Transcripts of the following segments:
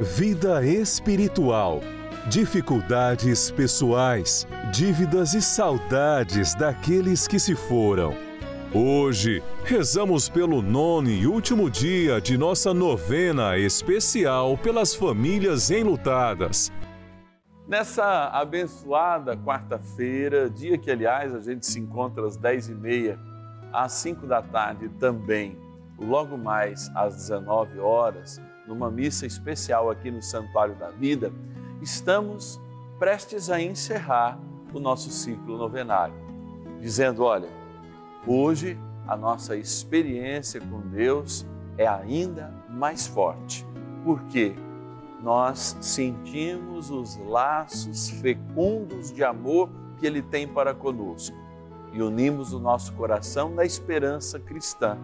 vida espiritual, dificuldades pessoais, dívidas e saudades daqueles que se foram. Hoje, rezamos pelo nono e último dia de nossa novena especial pelas famílias enlutadas. Nessa abençoada quarta-feira, dia que, aliás, a gente se encontra às 10h30, às 5 da tarde também, logo mais às 19 horas, numa missa especial aqui no Santuário da Vida, estamos prestes a encerrar o nosso ciclo novenário, dizendo: olha, hoje a nossa experiência com Deus é ainda mais forte, porque nós sentimos os laços fecundos de amor que Ele tem para conosco e unimos o nosso coração na esperança cristã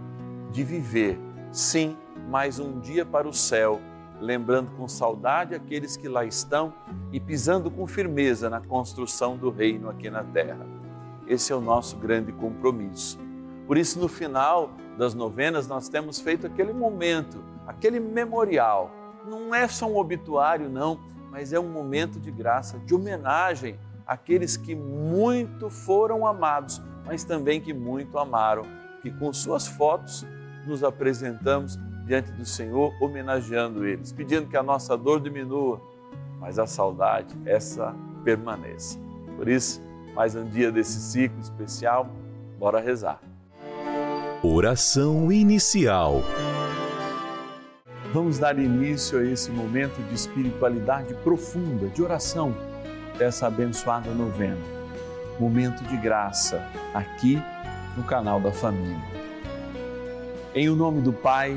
de viver, sim, mais um dia para o céu, lembrando com saudade aqueles que lá estão e pisando com firmeza na construção do reino aqui na terra. Esse é o nosso grande compromisso. Por isso, no final das novenas, nós temos feito aquele momento, aquele memorial. Não é só um obituário, não, mas é um momento de graça, de homenagem àqueles que muito foram amados, mas também que muito amaram, que com suas fotos nos apresentamos diante do Senhor, homenageando eles, pedindo que a nossa dor diminua, mas a saudade, essa permaneça. Por isso, mais um dia desse ciclo especial, bora rezar. Oração inicial. Vamos dar início a esse momento de espiritualidade profunda, de oração, dessa abençoada novena. Momento de graça, aqui no canal da família. Em o nome do Pai,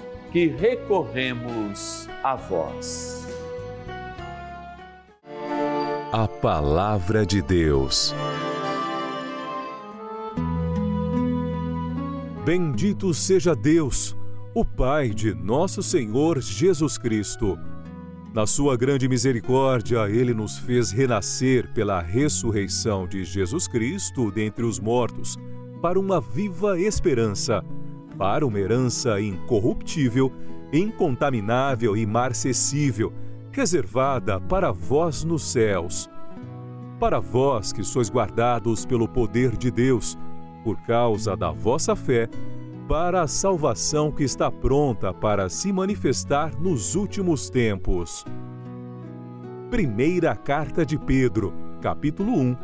que recorremos a vós. A Palavra de Deus. Bendito seja Deus, o Pai de nosso Senhor Jesus Cristo. Na sua grande misericórdia, ele nos fez renascer pela ressurreição de Jesus Cristo dentre os mortos, para uma viva esperança, para uma herança incorruptível, incontaminável e marcessível, reservada para vós nos céus. Para vós que sois guardados pelo poder de Deus, por causa da vossa fé, para a salvação que está pronta para se manifestar nos últimos tempos. Primeira Carta de Pedro, capítulo 1,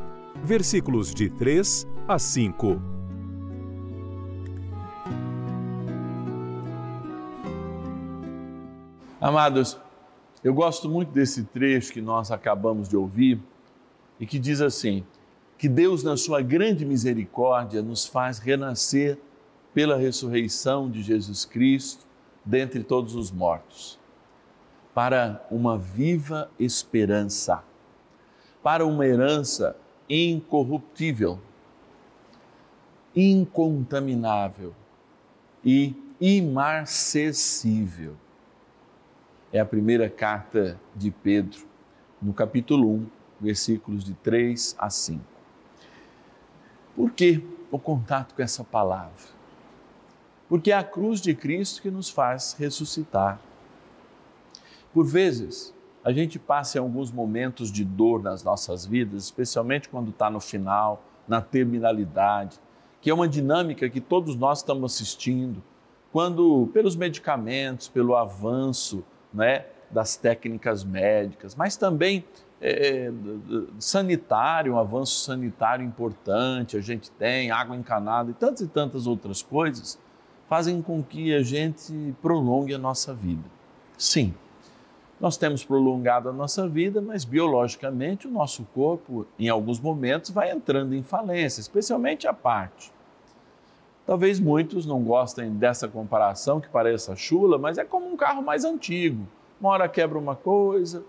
versículos de 3 a 5. Amados, eu gosto muito desse trecho que nós acabamos de ouvir e que diz assim: que Deus, na sua grande misericórdia, nos faz renascer pela ressurreição de Jesus Cristo dentre todos os mortos, para uma viva esperança, para uma herança incorruptível, incontaminável e imarcessível. É a primeira carta de Pedro, no capítulo 1, versículos de 3 a 5. Por que o contato com essa palavra? Porque é a cruz de Cristo que nos faz ressuscitar. Por vezes, a gente passa em alguns momentos de dor nas nossas vidas, especialmente quando está no final, na terminalidade, que é uma dinâmica que todos nós estamos assistindo, quando pelos medicamentos, pelo avanço né, das técnicas médicas, mas também é, sanitário, um avanço sanitário importante, a gente tem água encanada e tantas e tantas outras coisas, fazem com que a gente prolongue a nossa vida. Sim, nós temos prolongado a nossa vida, mas biologicamente o nosso corpo, em alguns momentos, vai entrando em falência, especialmente a parte. Talvez muitos não gostem dessa comparação que pareça chula, mas é como um carro mais antigo. Uma hora quebra uma coisa,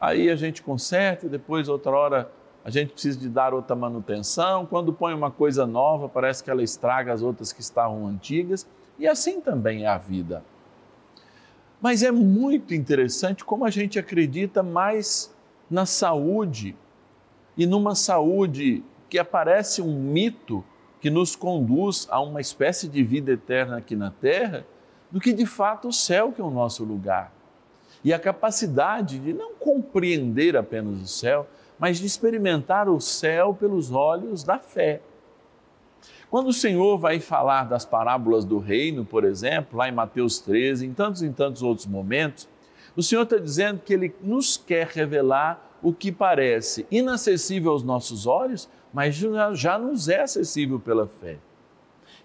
aí a gente conserta, depois outra hora a gente precisa de dar outra manutenção. Quando põe uma coisa nova, parece que ela estraga as outras que estavam antigas, e assim também é a vida. Mas é muito interessante como a gente acredita mais na saúde e numa saúde que aparece um mito que nos conduz a uma espécie de vida eterna aqui na Terra, do que de fato o céu que é o nosso lugar e a capacidade de não compreender apenas o céu, mas de experimentar o céu pelos olhos da fé. Quando o Senhor vai falar das parábolas do reino, por exemplo, lá em Mateus 13, em tantos e tantos outros momentos, o Senhor está dizendo que Ele nos quer revelar o que parece inacessível aos nossos olhos, mas já nos é acessível pela fé.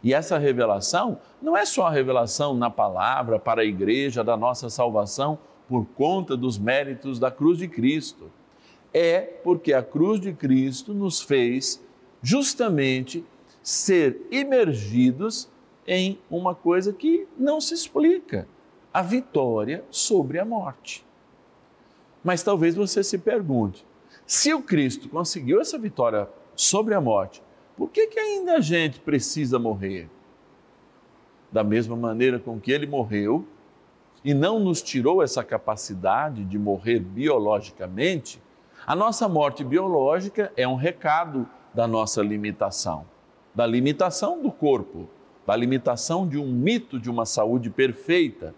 E essa revelação não é só a revelação na palavra para a igreja da nossa salvação por conta dos méritos da cruz de Cristo. É porque a cruz de Cristo nos fez justamente ser imergidos em uma coisa que não se explica: a vitória sobre a morte. Mas talvez você se pergunte: se o Cristo conseguiu essa vitória sobre a morte, por que, que ainda a gente precisa morrer? Da mesma maneira com que ele morreu, e não nos tirou essa capacidade de morrer biologicamente, a nossa morte biológica é um recado da nossa limitação, da limitação do corpo, da limitação de um mito de uma saúde perfeita,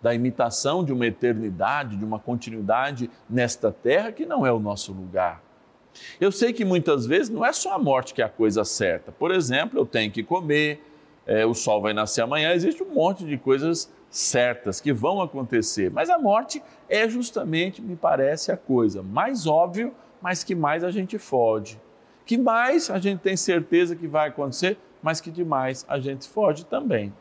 da imitação de uma eternidade, de uma continuidade nesta terra que não é o nosso lugar. Eu sei que muitas vezes não é só a morte que é a coisa certa. Por exemplo, eu tenho que comer, é, o sol vai nascer amanhã, existe um monte de coisas certas que vão acontecer, mas a morte é justamente, me parece, a coisa mais óbvia, mas que mais a gente foge. Que mais a gente tem certeza que vai acontecer, mas que demais a gente foge também.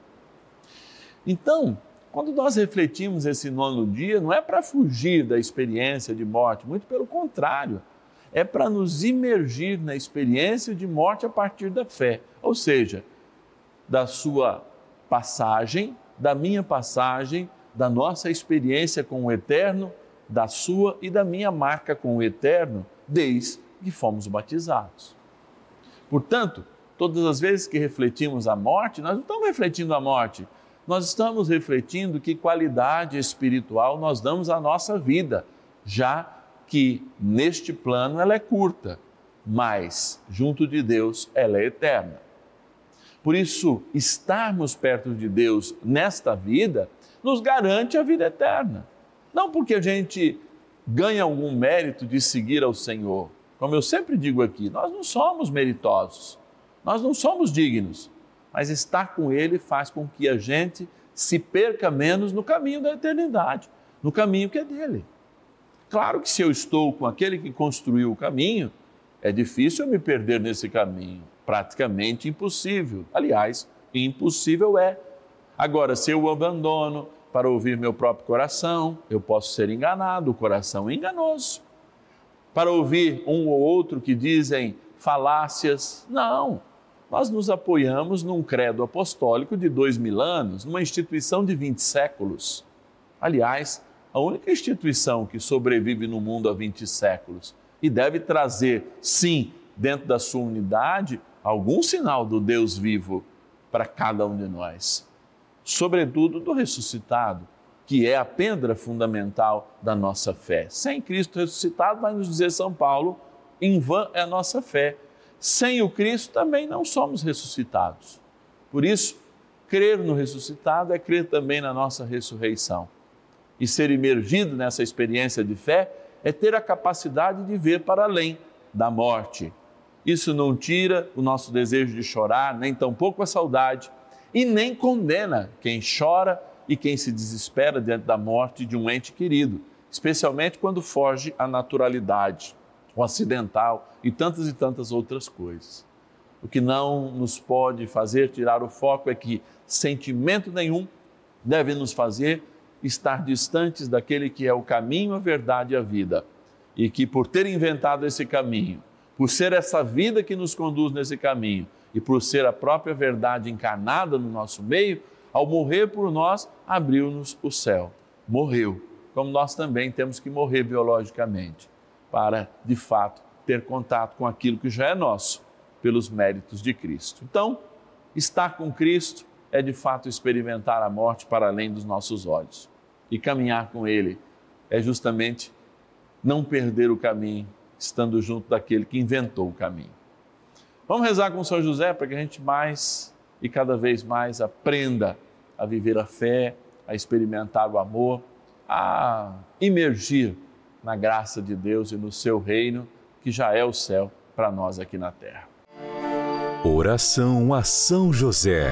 Então, Quando nós refletimos esse nono dia, não é para fugir da experiência de morte, muito pelo contrário, é para nos imergir na experiência de morte a partir da fé, ou seja, da sua passagem, da minha passagem, da nossa experiência com o eterno, da sua e da minha marca com o eterno, desde que fomos batizados. Portanto, todas as vezes que refletimos a morte, nós não estamos refletindo a morte, nós estamos refletindo que qualidade espiritual nós damos à nossa vida, já que neste plano ela é curta, mas junto de Deus ela é eterna. Por isso, estarmos perto de Deus nesta vida nos garante a vida eterna. Não porque a gente ganha algum mérito de seguir ao Senhor. Como eu sempre digo aqui, nós não somos meritosos, nós não somos dignos, mas estar com Ele faz com que a gente se perca menos no caminho da eternidade, no caminho que é dele. Claro que se eu estou com aquele que construiu o caminho, é difícil eu me perder nesse caminho, praticamente impossível. Aliás, impossível é. Agora, se eu abandono para ouvir meu próprio coração, eu posso ser enganado, o coração é enganoso. Para ouvir um ou outro que dizem falácias, não. Nós nos apoiamos num credo apostólico de dois mil anos, numa instituição de vinte séculos. Aliás, a única instituição que sobrevive no mundo há 20 séculos e deve trazer, sim, dentro da sua unidade, algum sinal do Deus vivo para cada um de nós. Sobretudo do ressuscitado, que é a pedra fundamental da nossa fé. Sem Cristo ressuscitado, vai nos dizer São Paulo, em vão é a nossa fé. Sem o Cristo também não somos ressuscitados. Por isso, crer no ressuscitado é crer também na nossa ressurreição e ser imergido nessa experiência de fé é ter a capacidade de ver para além da morte. Isso não tira o nosso desejo de chorar, nem tampouco a saudade, e nem condena quem chora e quem se desespera diante da morte de um ente querido, especialmente quando foge à naturalidade, o acidental e tantas e tantas outras coisas. O que não nos pode fazer tirar o foco é que sentimento nenhum deve nos fazer estar distantes daquele que é o caminho, a verdade e a vida. E que por ter inventado esse caminho, por ser essa vida que nos conduz nesse caminho e por ser a própria verdade encarnada no nosso meio, ao morrer por nós, abriu-nos o céu. Morreu, como nós também temos que morrer biologicamente, para, de fato, ter contato com aquilo que já é nosso, pelos méritos de Cristo. Então, estar com Cristo é de fato experimentar a morte para além dos nossos olhos. E caminhar com Ele é justamente não perder o caminho, estando junto daquele que inventou o caminho. Vamos rezar com São José para que a gente mais e cada vez mais aprenda a viver a fé, a experimentar o amor, a imergir na graça de Deus e no seu reino, que já é o céu para nós aqui na terra. Oração a São José.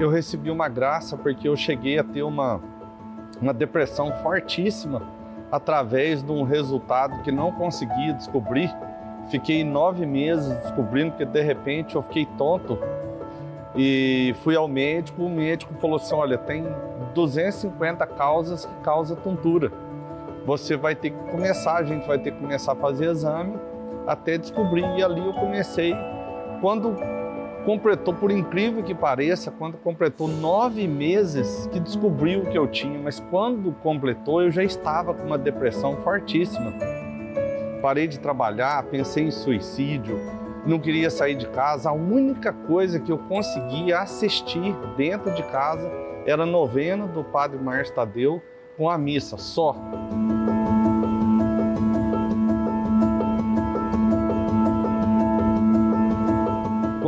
Eu recebi uma graça porque eu cheguei a ter uma, uma depressão fortíssima através de um resultado que não conseguia descobrir. Fiquei nove meses descobrindo que de repente eu fiquei tonto e fui ao médico. O médico falou assim: Olha, tem 250 causas que causam tontura. Você vai ter que começar, a gente vai ter que começar a fazer exame até descobrir. E ali eu comecei. Quando completou, por incrível que pareça, quando completou nove meses que descobriu o que eu tinha, mas quando completou eu já estava com uma depressão fortíssima. Parei de trabalhar, pensei em suicídio, não queria sair de casa. A única coisa que eu conseguia assistir dentro de casa era a novena do Padre Márcio Tadeu com a missa, só.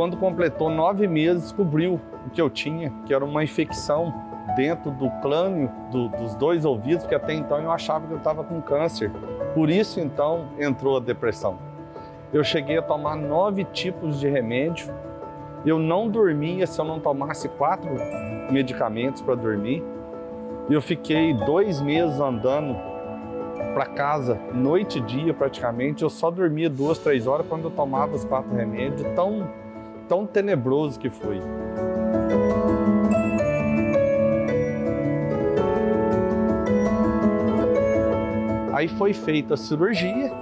Quando completou nove meses, descobriu o que eu tinha, que era uma infecção dentro do crânio do, dos dois ouvidos, que até então eu achava que eu estava com câncer. Por isso, então, entrou a depressão. Eu cheguei a tomar nove tipos de remédio. Eu não dormia se eu não tomasse quatro medicamentos para dormir. Eu fiquei dois meses andando para casa, noite e dia praticamente. Eu só dormia duas, três horas quando eu tomava os quatro remédios. Tão, tão tenebroso que foi. Aí foi feita a cirurgia,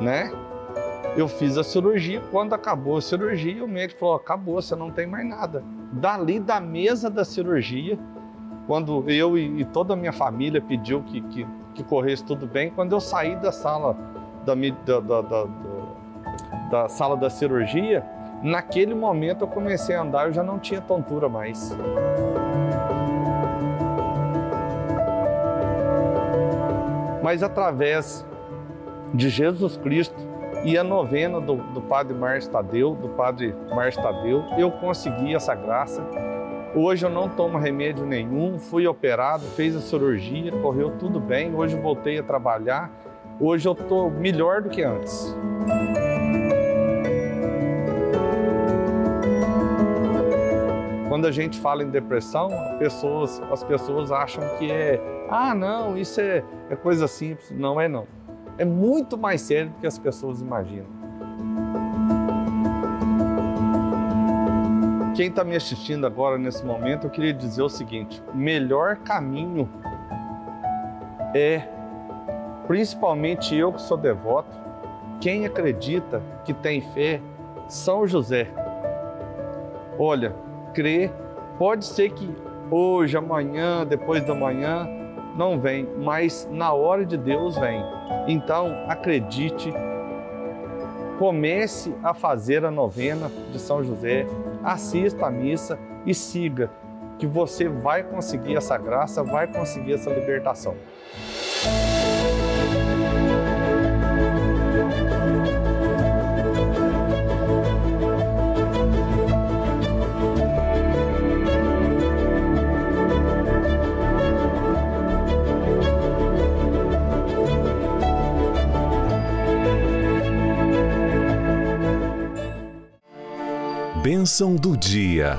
né? Eu fiz a cirurgia, quando acabou a cirurgia, o médico falou: acabou, você não tem mais nada. Dali da mesa da cirurgia, quando eu e, toda a minha família pediu que, que, que corresse tudo bem, quando eu saí da sala da, da, da, da, da sala da cirurgia, naquele momento eu comecei a andar, eu já não tinha tontura mais. mas através de Jesus Cristo e a novena do, do Padre Márcio Tadeu, do Padre Márcio Tadeu, eu consegui essa graça. Hoje eu não tomo remédio nenhum, fui operado, fez a cirurgia, correu tudo bem. Hoje voltei a trabalhar. Hoje eu estou melhor do que antes. Quando a gente fala em depressão, pessoas, as pessoas acham que é ah, não, isso é, é coisa simples. Não é não. É muito mais sério do que as pessoas imaginam. Quem está me assistindo agora nesse momento, eu queria dizer o seguinte: o melhor caminho é, principalmente eu que sou devoto, quem acredita que tem fé, São José. Olha, crer, pode ser que hoje, amanhã, depois da manhã, não vem, mas na hora de Deus vem. Então, acredite, comece a fazer a novena de São José, assista a missa e siga, que você vai conseguir essa graça, vai conseguir essa libertação. Bênção do dia.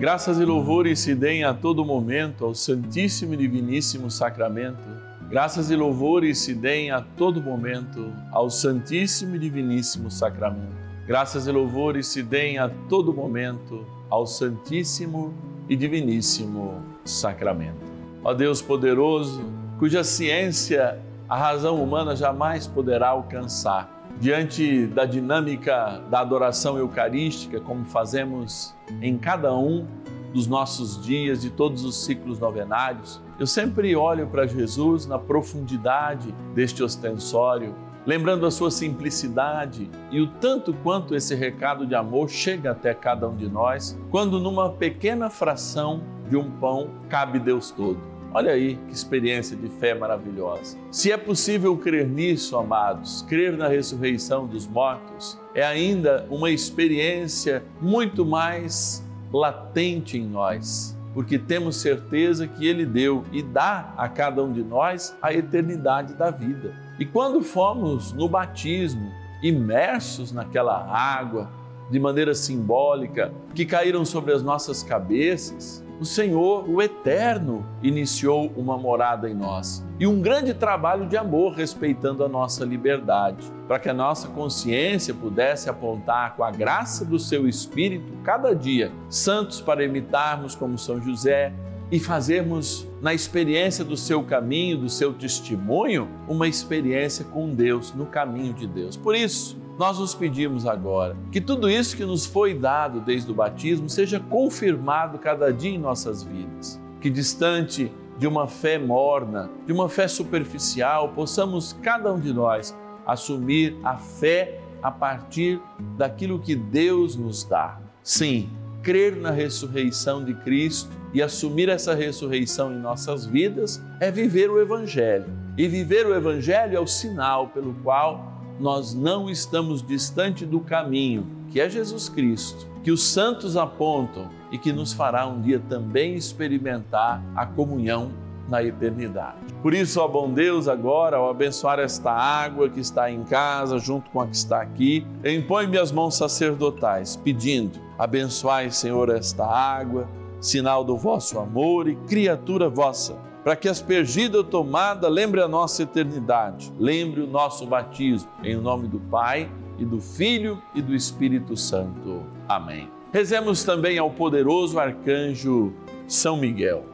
Graças e louvores se deem a todo momento ao Santíssimo e Diviníssimo Sacramento. Graças e louvores se deem a todo momento ao Santíssimo e Diviníssimo Sacramento. Graças e louvores se deem a todo momento ao Santíssimo e Diviníssimo Sacramento. Ó Deus poderoso, cuja ciência a razão humana jamais poderá alcançar. Diante da dinâmica da adoração eucarística, como fazemos em cada um dos nossos dias, de todos os ciclos novenários, eu sempre olho para Jesus na profundidade deste ostensório, lembrando a sua simplicidade e o tanto quanto esse recado de amor chega até cada um de nós, quando numa pequena fração de um pão cabe Deus todo. Olha aí que experiência de fé maravilhosa. Se é possível crer nisso, amados, crer na ressurreição dos mortos, é ainda uma experiência muito mais latente em nós, porque temos certeza que Ele deu e dá a cada um de nós a eternidade da vida. E quando fomos no batismo, imersos naquela água, de maneira simbólica, que caíram sobre as nossas cabeças, o Senhor, o Eterno, iniciou uma morada em nós e um grande trabalho de amor respeitando a nossa liberdade, para que a nossa consciência pudesse apontar com a graça do seu Espírito cada dia santos para imitarmos como São José e fazermos na experiência do seu caminho, do seu testemunho, uma experiência com Deus, no caminho de Deus. Por isso, nós nos pedimos agora que tudo isso que nos foi dado desde o batismo seja confirmado cada dia em nossas vidas. Que distante de uma fé morna, de uma fé superficial, possamos cada um de nós assumir a fé a partir daquilo que Deus nos dá. Sim, crer na ressurreição de Cristo e assumir essa ressurreição em nossas vidas é viver o Evangelho. E viver o Evangelho é o sinal pelo qual nós não estamos distante do caminho, que é Jesus Cristo, que os santos apontam e que nos fará um dia também experimentar a comunhão na eternidade. Por isso, ó bom Deus, agora, ao abençoar esta água que está em casa, junto com a que está aqui, impõe-me as mãos sacerdotais, pedindo: abençoai, Senhor, esta água, sinal do vosso amor e criatura vossa para que aspergida ou tomada lembre a nossa eternidade, lembre o nosso batismo, em nome do Pai e do Filho e do Espírito Santo. Amém. Rezemos também ao poderoso arcanjo São Miguel.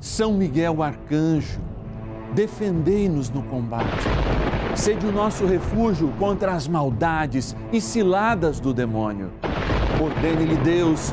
São Miguel arcanjo, defendei-nos no combate. Sede o nosso refúgio contra as maldades e ciladas do demônio. Ordene-lhe Deus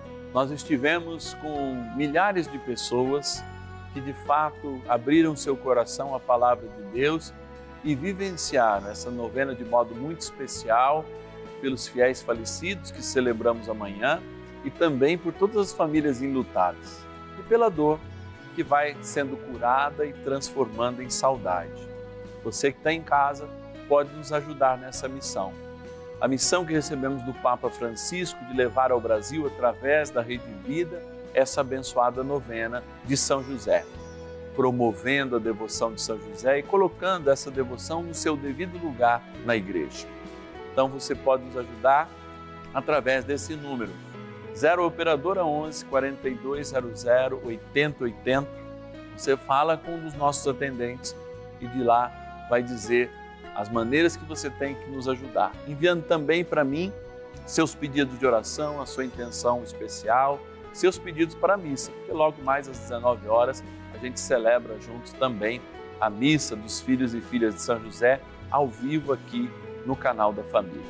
nós estivemos com milhares de pessoas que de fato abriram seu coração à palavra de Deus e vivenciaram essa novena de modo muito especial pelos fiéis falecidos que celebramos amanhã e também por todas as famílias enlutadas e pela dor que vai sendo curada e transformando em saudade. Você que está em casa pode nos ajudar nessa missão a missão que recebemos do Papa Francisco de levar ao Brasil, através da Rede Vida, essa abençoada novena de São José, promovendo a devoção de São José e colocando essa devoção no seu devido lugar na igreja. Então você pode nos ajudar através desse número 0 operadora 11 4200 8080. Você fala com um dos nossos atendentes e de lá vai dizer as maneiras que você tem que nos ajudar. Enviando também para mim seus pedidos de oração, a sua intenção especial, seus pedidos para a missa, porque logo mais às 19 horas a gente celebra juntos também a missa dos filhos e filhas de São José ao vivo aqui no canal da família.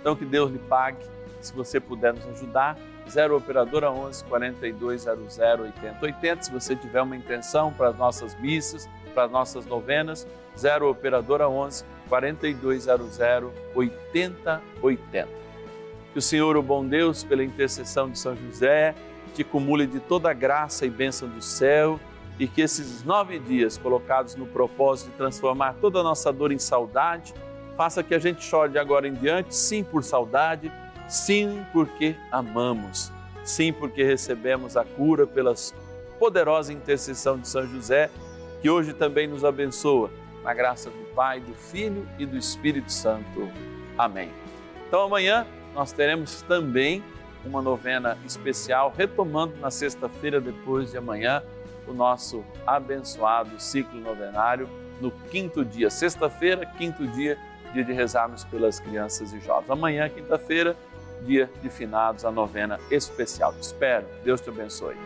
Então que Deus lhe pague, se você puder nos ajudar, 0 operadora 11 4200 8080, se você tiver uma intenção para as nossas missas, para as nossas novenas, 0 operadora 11 4200 8080. Que o Senhor, o bom Deus, pela intercessão de São José, te cumule de toda a graça e bênção do céu e que esses nove dias colocados no propósito de transformar toda a nossa dor em saudade, faça que a gente chore de agora em diante, sim por saudade, sim porque amamos, sim porque recebemos a cura pela poderosa intercessão de São José, que hoje também nos abençoa na graça do Pai, do Filho e do Espírito Santo. Amém. Então amanhã nós teremos também uma novena especial, retomando na sexta-feira, depois de amanhã, o nosso abençoado ciclo novenário no quinto dia, sexta-feira, quinto dia, dia de rezarmos pelas crianças e jovens. Amanhã, quinta-feira, dia de finados, a novena especial. Te espero. Deus te abençoe.